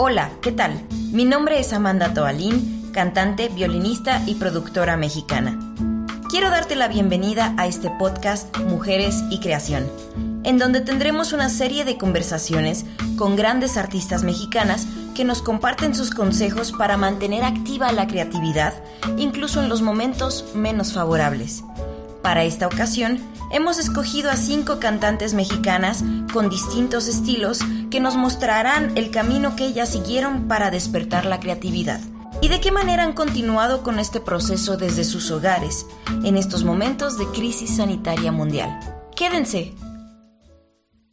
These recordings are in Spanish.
Hola, ¿qué tal? Mi nombre es Amanda Toalín, cantante, violinista y productora mexicana. Quiero darte la bienvenida a este podcast Mujeres y Creación, en donde tendremos una serie de conversaciones con grandes artistas mexicanas que nos comparten sus consejos para mantener activa la creatividad, incluso en los momentos menos favorables. Para esta ocasión, hemos escogido a cinco cantantes mexicanas con distintos estilos que nos mostrarán el camino que ellas siguieron para despertar la creatividad y de qué manera han continuado con este proceso desde sus hogares en estos momentos de crisis sanitaria mundial. Quédense.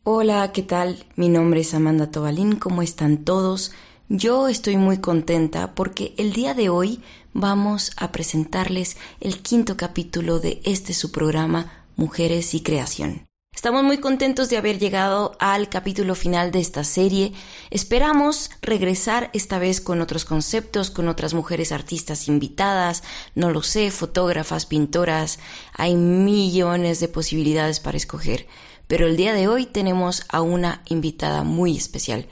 Hola, ¿qué tal? Mi nombre es Amanda Tobalín, ¿cómo están todos? Yo estoy muy contenta porque el día de hoy vamos a presentarles el quinto capítulo de este su programa Mujeres y Creación. Estamos muy contentos de haber llegado al capítulo final de esta serie. Esperamos regresar esta vez con otros conceptos, con otras mujeres artistas invitadas, no lo sé, fotógrafas, pintoras. Hay millones de posibilidades para escoger. Pero el día de hoy tenemos a una invitada muy especial.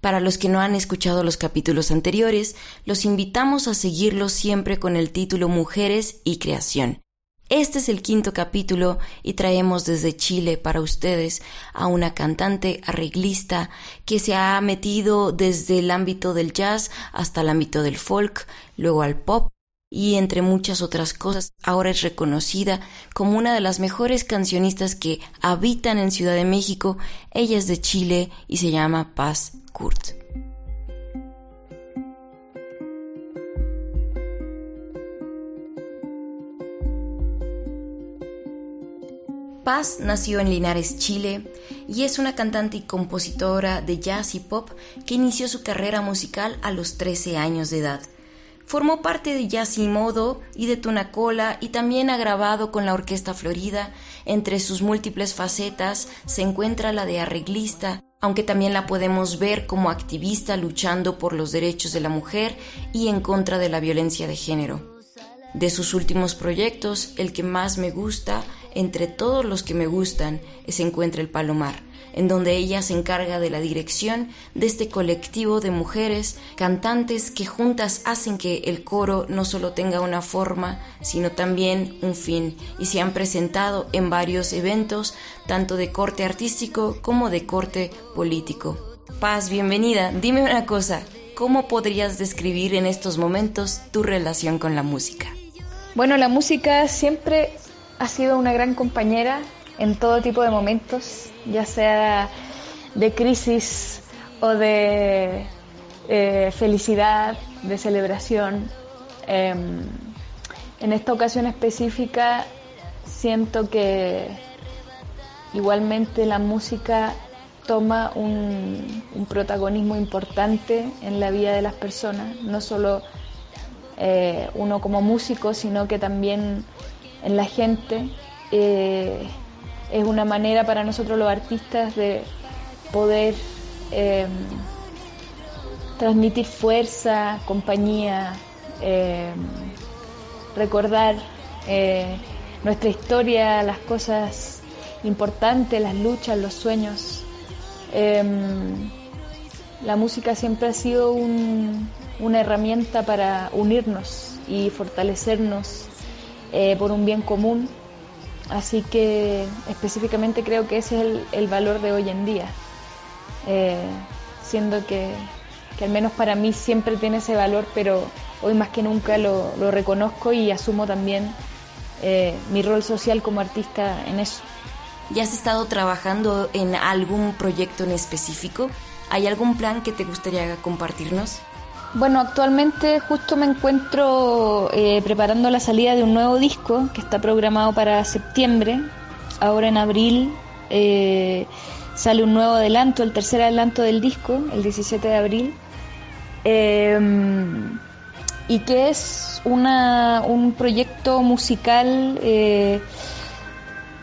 Para los que no han escuchado los capítulos anteriores, los invitamos a seguirlos siempre con el título Mujeres y Creación. Este es el quinto capítulo y traemos desde Chile para ustedes a una cantante arreglista que se ha metido desde el ámbito del jazz hasta el ámbito del folk, luego al pop y entre muchas otras cosas ahora es reconocida como una de las mejores cancionistas que habitan en Ciudad de México. Ella es de Chile y se llama Paz Kurt. Paz nació en Linares, Chile, y es una cantante y compositora de jazz y pop que inició su carrera musical a los 13 años de edad. Formó parte de Jazz y Modo y de Tunacola y también ha grabado con la Orquesta Florida. Entre sus múltiples facetas se encuentra la de arreglista, aunque también la podemos ver como activista luchando por los derechos de la mujer y en contra de la violencia de género. De sus últimos proyectos, el que más me gusta, entre todos los que me gustan, es Encuentra el Palomar, en donde ella se encarga de la dirección de este colectivo de mujeres cantantes que juntas hacen que el coro no solo tenga una forma, sino también un fin, y se han presentado en varios eventos, tanto de corte artístico como de corte político. Paz, bienvenida. Dime una cosa, ¿cómo podrías describir en estos momentos tu relación con la música? Bueno, la música siempre ha sido una gran compañera en todo tipo de momentos, ya sea de crisis o de eh, felicidad, de celebración. Em, en esta ocasión específica siento que igualmente la música toma un, protagonismo importante en la vida de las personas, no solo eh, uno como músico, sino que también en la gente. Eh, es una manera para nosotros los artistas de poder em, transmitir fuerza, compañía, em, recordar eh, nuestra historia, las cosas importantes, las luchas, los sueños. Em, la música siempre ha sido una herramienta para unirnos y fortalecernos eh, por un bien común Así que específicamente creo que ese es el, valor de hoy en día, eh, siendo que, al menos para mí siempre tiene ese valor, pero hoy más que nunca lo, reconozco y asumo también eh, mi rol social como artista en eso. ¿Ya has estado trabajando en algún proyecto en específico? ¿Hay algún plan que te gustaría compartirnos? Bueno, actualmente justo me encuentro eh, preparando la salida de un nuevo disco que está programado para septiembre. Ahora en abril eh, sale un nuevo adelanto, el tercer adelanto del disco, el 17 de abril. Em, y que es una, un proyecto musical eh,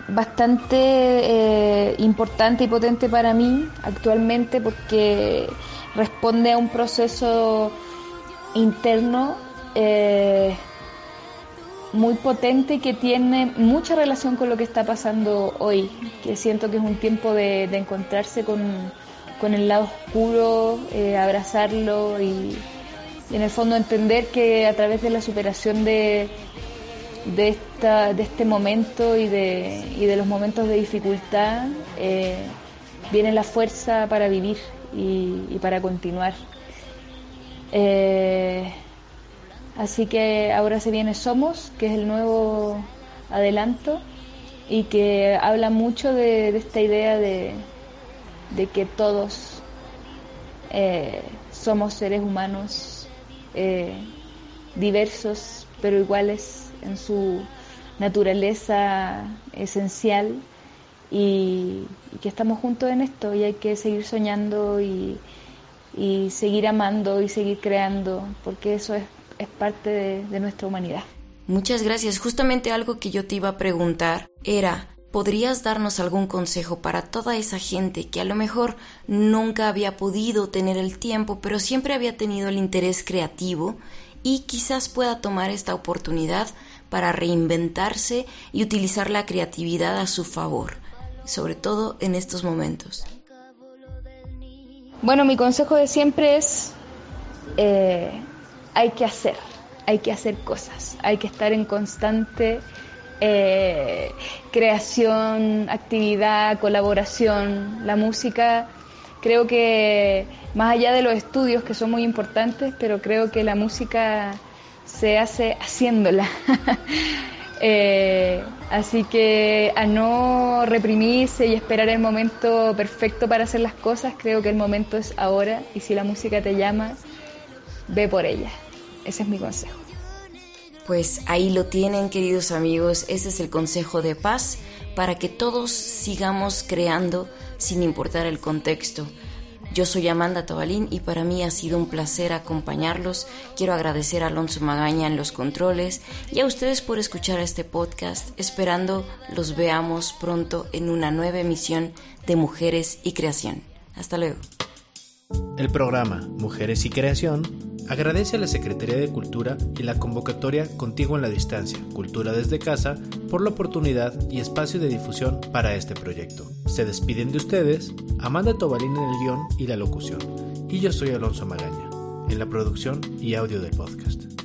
bastante importante y potente para mí actualmente porque responde a un proceso interno eh, muy potente que tiene mucha relación con lo que está pasando hoy, que siento que es un tiempo de, encontrarse con, con el lado oscuro, eh, abrazarlo y, en el fondo entender que a través de la superación de, de, esta, de este momento y de, y de los momentos de dificultad eh, viene la fuerza para vivir y, para continuar. Eh, así que ahora se viene Somos, que es el nuevo adelanto y que habla mucho de esta idea de, de que todos eh, somos seres humanos eh, diversos pero iguales en su naturaleza esencial y, que estamos juntos en esto y hay que seguir soñando y, seguir amando y seguir creando porque eso es, parte de, nuestra humanidad. Muchas gracias. Justamente algo que yo te iba a preguntar era, ¿Podrías darnos algún consejo para toda esa gente que a lo mejor nunca había podido tener el tiempo, pero siempre había tenido el interés creativo y quizás pueda tomar esta oportunidad para reinventarse y utilizar la creatividad a su favor, sobre todo en estos momentos? Bueno, mi consejo de siempre es, eh, hay que hacer, hay que hacer cosas, hay que estar en constante eh, creación, actividad, colaboración. La música, creo que más allá de los estudios que son muy importantes, pero creo que la música se hace haciéndola. Eh, así que a no reprimirse y esperar el momento perfecto para hacer las cosas, creo que el momento es ahora y si la música te llama, ve por ella. Ese es mi consejo. Pues ahí lo tienen, queridos amigos. Ese es el consejo de paz para que todos sigamos creando sin importar el contexto. Yo soy Amanda Tobalín y para mí ha sido un placer acompañarlos. Quiero agradecer a Alonso Magaña en los controles y a ustedes por escuchar este podcast, esperando los veamos pronto en una nueva emisión de Mujeres y Creación. Hasta luego. El programa Mujeres y Creación Agradece a la Secretaría de Cultura y la convocatoria Contigo en la Distancia, Cultura desde Casa, por la oportunidad y espacio de difusión para este proyecto. Se despiden de ustedes Amanda Tobalín en el guion y la locución, y yo soy Alonso Magaña, en la producción y audio del podcast.